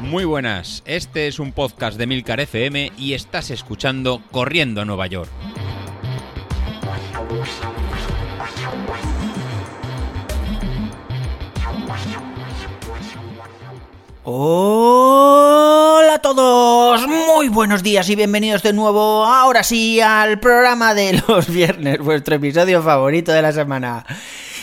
Muy buenas, este es un podcast de Milcar FM y estás escuchando Corriendo a Nueva York. Hola a todos, muy buenos días y bienvenidos de nuevo, ahora sí, al programa de los viernes, vuestro episodio favorito de la semana.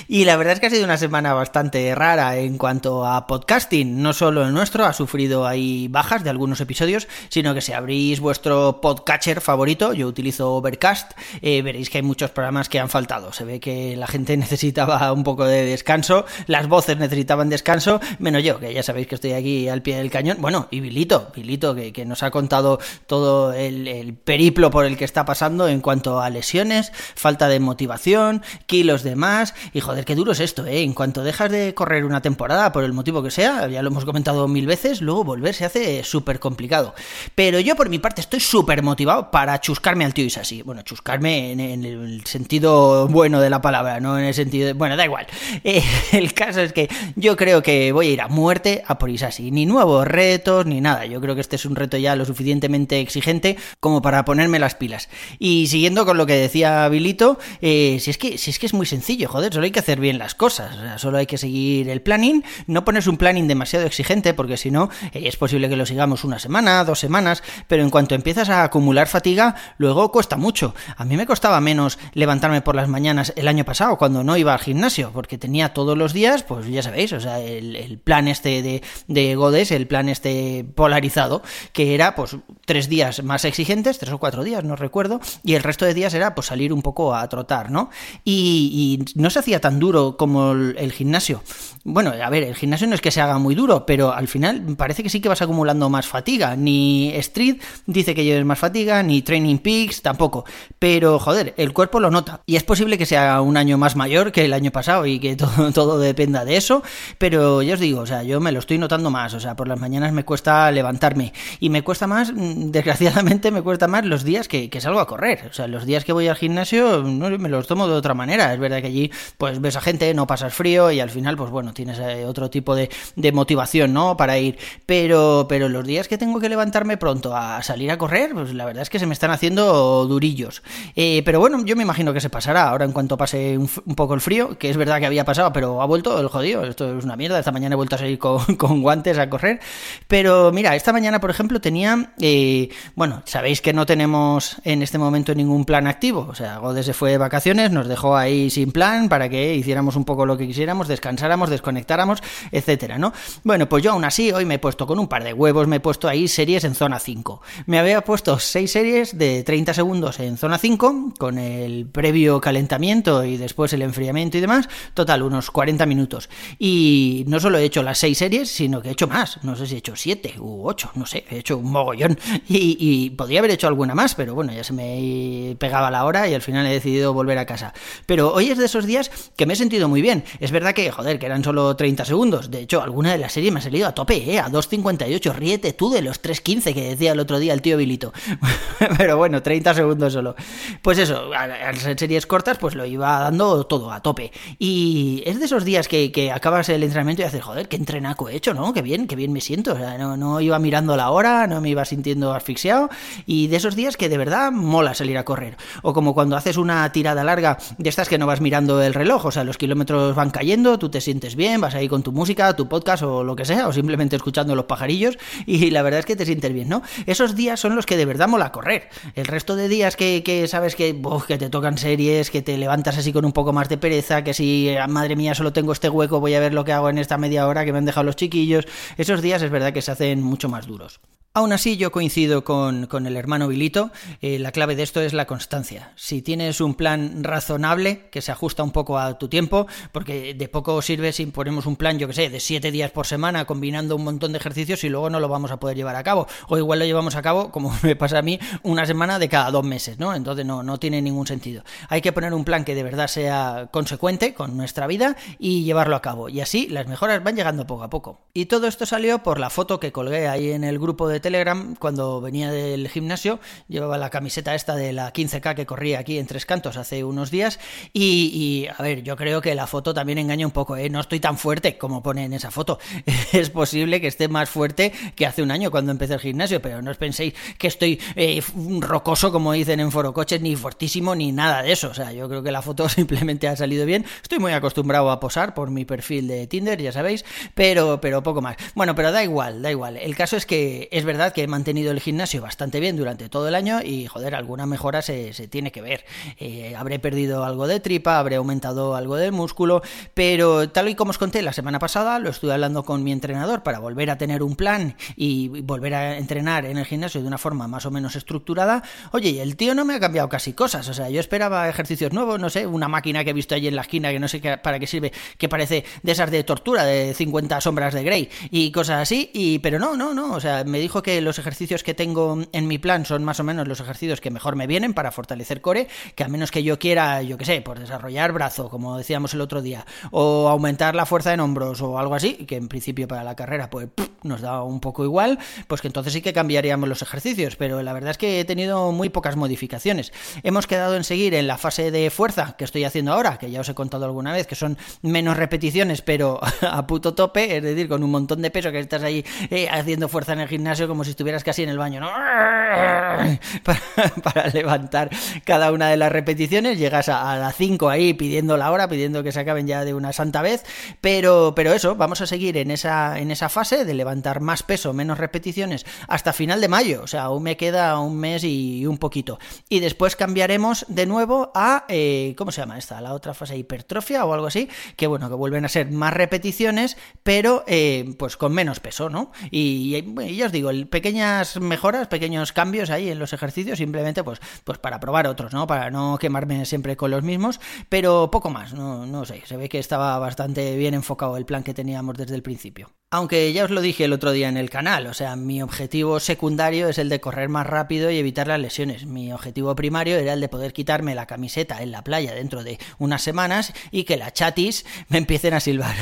Y la verdad es que ha sido una semana bastante rara en cuanto a podcasting. No solo el nuestro ha sufrido ahí bajas de algunos episodios, sino que si abrís vuestro podcatcher favorito, yo utilizo Overcast, eh, veréis que hay muchos programas que han faltado. Se ve que la gente necesitaba un poco de descanso, las voces necesitaban descanso, menos yo, que ya sabéis que estoy aquí al pie del cañón. Bueno, y Vilito, Vilito, que, nos ha contado todo el, el periplo por el que está pasando en cuanto a lesiones, falta de motivación, kilos de más, y joder, qué duro es esto, ¿eh? En cuanto dejas de correr una temporada, por el motivo que sea, ya lo hemos comentado mil veces, luego volver se hace súper complicado. Pero yo por mi parte estoy súper motivado para chuscarme al tío Isasi. Bueno, chuscarme en, el sentido bueno de la palabra, no en el sentido de... Bueno, da igual. Eh, el caso es que yo creo que voy a ir a muerte a por Isasi. Ni nuevos retos, ni nada. Yo creo que este es un reto ya lo suficientemente exigente como para ponerme las pilas. Y siguiendo con lo que decía Bilito, eh, si, es que, si es que es muy sencillo, joder, solo hay que hacer bien las cosas. O solo hay que seguir el planning, no ponerse un planning demasiado exigente, porque si no, eh, es posible que lo sigamos una semana, dos semanas, pero en cuanto empiezas a acumular fatiga, luego cuesta mucho. A mí me costaba menos levantarme por las mañanas el año pasado, cuando no iba al gimnasio, porque tenía todos los días, pues ya sabéis, o sea, el, el plan este de, de Godes, el plan este polarizado, que era pues tres días más exigentes, tres o cuatro días, no recuerdo, y el resto de días era pues salir un poco a trotar, ¿no? Y, y no se hacía tan duro como el, gimnasio. Bueno, a ver, el gimnasio no es que se haga muy duro, pero al final parece que sí que vas acumulando más fatiga. Ni Street dice que lleves más fatiga, ni Training Peaks tampoco. Pero, joder, el cuerpo lo nota. Y es posible que sea un año más mayor que el año pasado y que todo, todo dependa de eso. Pero ya os digo, o sea, yo me lo estoy notando más. O sea, por las mañanas me cuesta levantarme. Y me cuesta más, desgraciadamente, me cuesta más los días que, que salgo a correr. O sea, los días que voy al gimnasio no me los tomo de otra manera. Es verdad que allí, pues ves a gente, no pasas frío y al final, pues bueno, tienes eh, otro tipo de, motivación, ¿no? Para ir. Pero, pero los días que tengo que levantarme pronto a salir a correr, pues la verdad es que se me están haciendo durillos. Eh, pero bueno, yo me imagino que se pasará ahora en cuanto pase un, poco el frío, que es verdad que había pasado, pero ha vuelto el jodido. Esto es una mierda. Esta mañana he vuelto a salir con, con guantes a correr. Pero mira, esta mañana, por ejemplo, tenía. Eh, bueno, sabéis que no tenemos en este momento ningún plan activo. O sea, Godes se fue de vacaciones, nos dejó ahí sin plan para que hiciéramos un poco lo que quisiéramos, descansáramos, desconectáramos, etcétera, ¿no? Bueno, pues yo aún así hoy me he puesto con un par de huevos, me he puesto ahí series en zona 5. Me había puesto 6 series de 30 segundos en zona 5, con el previo calentamiento y después el enfriamiento y demás, total, unos 40 minutos. Y no solo he hecho las 6 series, sino que he hecho más, no sé si he hecho 7 u 8, no sé, he hecho un mogollón. Y, y podría haber hecho alguna más, pero bueno, ya se me pegaba la hora y al final he decidido volver a casa. Pero hoy es de esos días que me he sentido muy bien. Es verdad que, joder, que eran solo 30 segundos. De hecho, alguna de las series me ha salido a tope, ¿eh? A 2.58. Ríete tú de los 3.15 que decía el otro día el tío Bilito. Pero bueno, 30 segundos solo. Pues eso, al ser series cortas, pues lo iba dando todo a tope. Y es de esos días que, que acabas el entrenamiento y haces, joder, qué entrenaco he hecho, ¿no? Qué bien, qué bien me siento. O sea, no, no iba mirando la hora, no me iba sintiendo asfixiado. Y de esos días que de verdad mola salir a correr. O como cuando haces una tirada larga de estas que no vas mirando el reloj, o sea, los kilómetros van cayendo, tú te sientes bien, vas ahí con tu música, tu podcast o lo que sea, o simplemente escuchando los pajarillos, y la verdad es que te sientes bien, ¿no? Esos días son los que de verdad mola correr. El resto de días que, que sabes que, uf, que te tocan series, que te levantas así con un poco más de pereza, que si, madre mía, solo tengo este hueco, voy a ver lo que hago en esta media hora que me han dejado los chiquillos, esos días es verdad que se hacen mucho más duros. Aún así, yo coincido con, con el hermano Vilito. Eh, la clave de esto es la constancia. Si tienes un plan razonable que se ajusta un poco a tu tiempo, porque de poco sirve si ponemos un plan, yo que sé, de siete días por semana combinando un montón de ejercicios y luego no lo vamos a poder llevar a cabo. O igual lo llevamos a cabo, como me pasa a mí, una semana de cada dos meses, ¿no? Entonces no, no tiene ningún sentido. Hay que poner un plan que de verdad sea consecuente con nuestra vida y llevarlo a cabo. Y así las mejoras van llegando poco a poco. Y todo esto salió por la foto que colgué ahí en el grupo de Telegram, cuando venía del gimnasio, llevaba la camiseta esta de la 15K que corría aquí en Tres Cantos hace unos días. Y, a ver, yo creo que la foto también engaña un poco, ¿eh? No estoy tan fuerte como pone en esa foto. es posible que esté más fuerte que hace un año cuando empecé el gimnasio, pero no os penséis que estoy eh, rocoso, como dicen en Foro Coches, ni fortísimo, ni nada de eso. O sea, yo creo que la foto simplemente ha salido bien. Estoy muy acostumbrado a posar por mi perfil de Tinder, ya sabéis, pero, pero poco más. Bueno, pero da igual, da igual. El caso es que es verdad que he mantenido el gimnasio bastante bien durante todo el año y, joder, alguna mejora se, se tiene que ver. Eh, habré perdido algo de tripa, habré aumentado algo de músculo, pero tal y como os conté la semana pasada, lo estuve hablando con mi entrenador para volver a tener un plan y volver a entrenar en el gimnasio de una forma más o menos estructurada. Oye, el tío no me ha cambiado casi cosas, o sea, yo esperaba ejercicios nuevos, no sé, una máquina que he visto allí en la esquina que no sé para qué sirve, que parece de esas de tortura, de 50 sombras de Grey y cosas así, y pero no, no, no, o sea, me dijo que los ejercicios que tengo en mi plan son más o menos los ejercicios que mejor me vienen para fortalecer core, que a menos que yo quiera, yo qué sé, por desarrollar brazo, como decíamos el otro día, o aumentar la fuerza en hombros o algo así, que en principio para la carrera pues nos da un poco igual, pues que entonces sí que cambiaríamos los ejercicios, pero la verdad es que he tenido muy pocas modificaciones. Hemos quedado en seguir en la fase de fuerza que estoy haciendo ahora, que ya os he contado alguna vez, que son menos repeticiones, pero a puto tope, es decir, con un montón de peso que estás ahí eh, haciendo fuerza en el gimnasio como si estuvieras casi en el baño, ¿no? Para, levantar cada una de las repeticiones, llegas a, las 5 ahí pidiendo la hora, pidiendo que se acaben ya de una santa vez, pero, pero eso, vamos a seguir en esa, en esa fase de levantar más peso, menos repeticiones, hasta final de mayo, o sea, aún me queda un mes y un poquito. Y después cambiaremos de nuevo a, eh, ¿cómo se llama esta? La otra fase, hipertrofia o algo así, que bueno, que vuelven a ser más repeticiones, pero eh, pues con menos peso, ¿no? Y, y, ya os digo, pequeñas mejoras, pequeños cambios ahí en los ejercicios, simplemente pues, pues para probar otros, ¿no? Para no quemarme siempre con los mismos, pero poco más, no, no sé, se ve que estaba bastante bien enfocado el plan que teníamos desde el principio. Aunque ya os lo dije el otro día en el canal, o sea, mi objetivo secundario es el de correr más rápido y evitar las lesiones. Mi objetivo primario era el de poder quitarme la camiseta en la playa dentro de unas semanas y que la chatis me empiecen a silbar.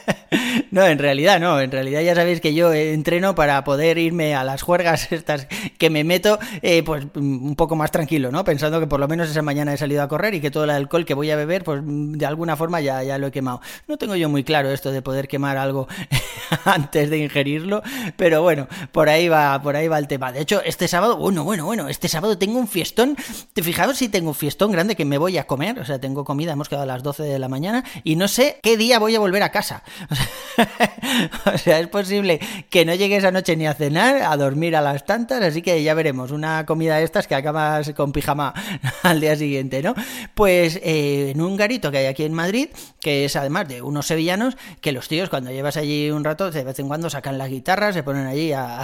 no, en realidad no, en realidad ya sabéis que yo entreno para poder irme a las juergas estas que me meto, eh, pues un poco más tranquilo, ¿no? Pensando que por lo menos esa mañana he salido a correr y que todo el alcohol que voy a beber, pues de alguna forma ya, ya lo he quemado. No tengo yo muy claro esto de poder quemar algo antes de ingerirlo, pero bueno, por ahí va, por ahí va el tema. De hecho, este sábado, bueno, bueno, bueno, este sábado tengo un fiestón. Te fijaos si tengo un fiestón grande que me voy a comer, o sea, tengo comida, hemos quedado a las 12 de la mañana y no sé qué día voy a volver a casa. O sea, es posible que no llegue esa noche ni a cenar, a dormir a las tantas, así que ya veremos, una comida de estas que acabas con pijama al día siguiente, ¿no? Pues eh, en un garito que hay aquí en Madrid, que es además de unos sevillanos, que los tíos cuando llevas allí un rato de vez en cuando sacan las guitarras, se ponen allí a,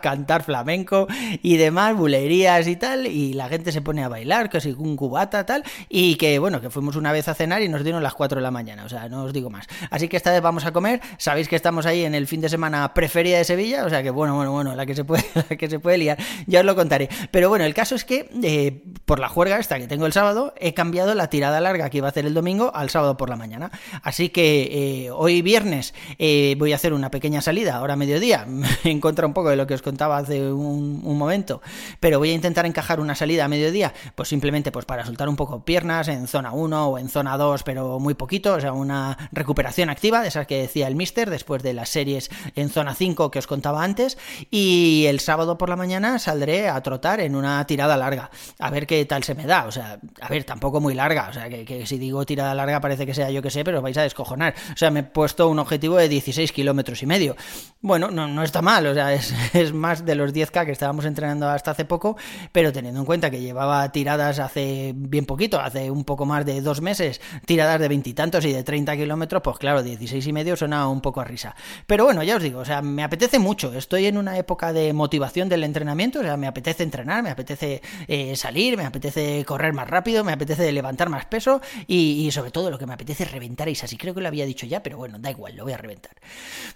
cantar flamenco y demás, bulerías y tal, y la gente se pone a bailar, casi un cubata tal, y que bueno, que fuimos una vez a cenar y nos dieron las 4 de la mañana, o sea, no os digo más. Así que esta vez vamos a comer, sabéis que estamos ahí en el fin de semana preferida de Sevilla, o sea que bueno, bueno, bueno, la que se puede, la que se puede liar, ya os lo contaré. Pero bueno, el caso es que eh, por la juerga esta que tengo el sábado, he cambiado la tirada larga que iba a hacer el domingo al sábado por la mañana. Así que eh, hoy viernes eh, voy a hacer una pequeña salida, ahora mediodía, en contra un poco de lo que os contaba hace un, momento, pero voy a intentar encajar una salida a mediodía, pues simplemente pues para soltar un poco piernas en zona 1 o en zona 2, pero muy poquito, o sea, una recuperación activa, de esas que decía el mister, después de las series en zona 5 que os contaba antes, y el sábado por la mañana saldré a trotar en una tirada larga, a ver qué tal se me da, o sea, a ver, tampoco muy larga, o sea, que, que si digo tirada larga parece que sea yo que sé, pero vais a descojonar, o sea, me he puesto un objetivo de 16 kilómetros y medio, bueno, no, no está mal, o sea, es, más de los 10K que estábamos entrenando hasta hace poco, pero teniendo en cuenta que llevaba tiradas hace bien poquito, hace un poco más de dos meses, tiradas de veintitantos y, de 30 kilómetros, pues claro, 16 y medio suena un poco a risa. Pero bueno, ya os digo, o sea, me apetece mucho, estoy en una época de motivación del entrenamiento, o sea, me apetece entrenar, me apetece eh, salir, me apetece correr más rápido, me apetece levantar más peso y, y sobre todo lo que me apetece es reventar y así creo que lo había dicho ya, pero bueno, da igual, lo voy a reventar.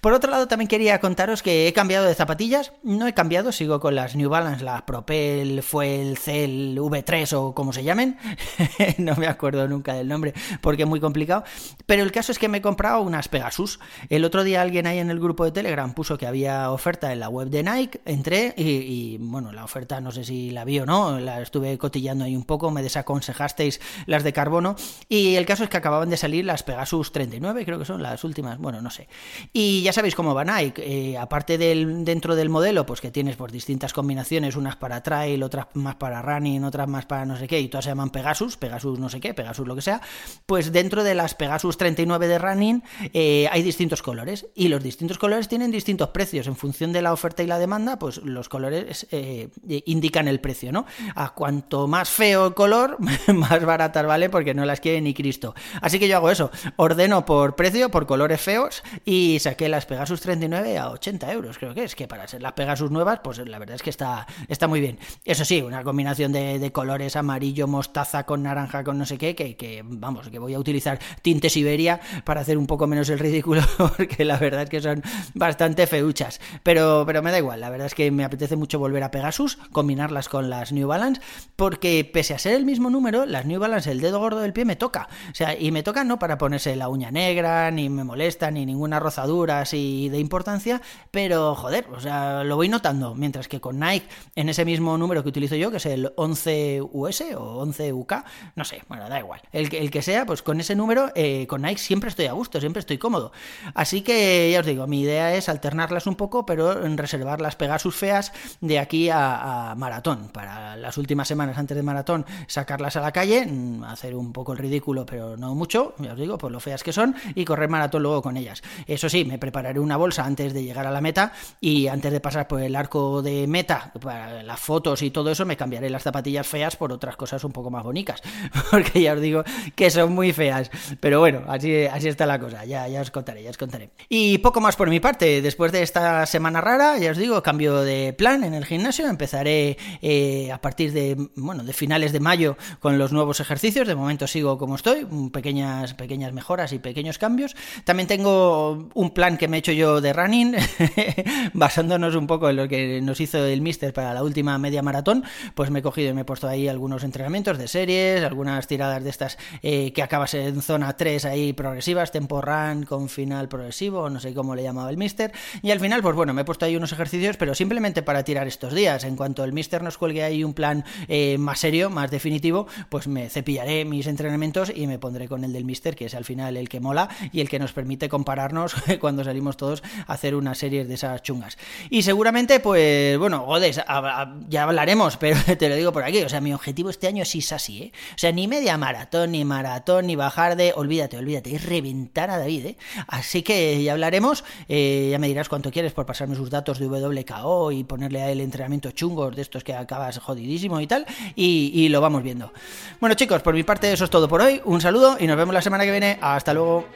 Por otro lado, también quería contaros que he cambiado de zapatillas no he cambiado, sigo con las New Balance, la Propel, Fuel, Cell, V3 o como se llamen. no me acuerdo nunca del nombre porque es muy complicado. Pero el caso es que me he comprado unas Pegasus. El otro día alguien ahí en el grupo de Telegram puso que había oferta en la web de Nike. Entré y, bueno, la oferta no sé si la vi o no, la estuve cotillando ahí un poco, me desaconsejasteis las de carbono. Y el caso es que acababan de salir las Pegasus 39, creo que son las últimas, bueno, no sé. Ya sabéis cómo va Nike. Eh, aparte del dentro del modelo, pues que tienes por distintas combinaciones, unas para trail, otras más para running, otras más para no sé qué, y todas se llaman Pegasus, Pegasus no sé qué, Pegasus lo que sea, pues dentro de las Pegasus 39 de running eh, hay distintos colores, y los distintos colores tienen distintos precios, en función de la oferta y la demanda, pues los colores eh, indican el precio, ¿no? A cuanto más feo el color, más baratas vale, porque no las quiere ni Cristo. Así que yo hago eso, ordeno por precio, por colores feos, y saqué las Pegasus 39 a 80 euros, creo que es, que para ser las Pegasus nuevas, pues la verdad es que está, está muy bien. Eso sí, una combinación de, colores amarillo, mostaza con naranja, con no sé qué, que, vamos, que voy a utilizar tintes Iberia para hacer un poco menos el ridículo, porque la verdad es que son bastante feuchas. Pero, pero me da igual, la verdad es que me apetece mucho volver a Pegasus, combinarlas con las New Balance, porque pese a ser el mismo número, las New Balance, el dedo gordo del pie me toca. O sea, y me toca no para ponerse la uña negra, ni me molesta, ni ninguna rozadura así de importancia, pero joder, o sea, lo voy notando. Mientras que con Nike, en ese mismo número que utilizo yo, que es el 11US o 11UK, no sé, bueno, da igual. El, el que sea, pues con ese número, eh, con Nike siempre estoy a gusto, siempre estoy cómodo. Así que ya os digo, mi idea es alternarlas un poco, pero reservar las Pegasus feas de aquí a, maratón. Para las últimas semanas antes de maratón, sacarlas a la calle, mm, hacer un poco el ridículo, pero no mucho, ya os digo, por lo feas que son, y correr maratón luego con ellas. Eso sí, me prepararé una bolsa antes de llegar a la meta y antes de pasar por el arco de meta, para las fotos y todo eso, me cambiaré las zapatillas feas por otras cosas un poco más bonitas, porque ya os digo que son muy feas. Pero bueno, así, así está la cosa, ya, ya os contaré, ya os contaré. Y poco más por mi parte, después de esta semana rara, ya os digo, cambio de plan en el gimnasio, empezaré eh, a partir de, bueno, de finales de mayo con los nuevos ejercicios, de momento sigo como estoy, pequeñas, pequeñas mejoras y pequeños cambios. También tengo un plan que me he hecho yo de running, basándonos un poco en lo que nos hizo el Mister para la última media maratón, pues me he cogido y me he puesto ahí algunos entrenamientos de series, algunas tiradas de estas eh, que acabas en zona 3 ahí progresivas, tempo run con final progresivo, no sé cómo le llamaba el Mister, y al final, pues bueno, me he puesto ahí unos ejercicios, pero simplemente para tirar estos días. En cuanto el Mister nos cuelgue ahí un plan eh, más serio, más definitivo, pues me cepillaré mis entrenamientos y me pondré con el del Mister, que es al final el que mola y el que nos permite compararnos cuando salimos todos a hacer una serie de esas chungas. Y seguramente, pues bueno, Godes, ya hablaremos, pero te lo digo por aquí, o sea, mi objetivo este año sí es así, ¿eh? O sea, ni media maratón, ni maratón, ni bajar de, olvídate, olvídate, es reventar a David, ¿eh? Así que ya hablaremos, eh, ya me dirás cuánto quieres por pasarme sus datos de WKO y ponerle a él entrenamiento chungos de estos que acabas jodidísimo y tal, y lo vamos viendo. Bueno chicos, por mi parte eso es todo por hoy, un saludo y nos vemos la semana que viene, hasta luego.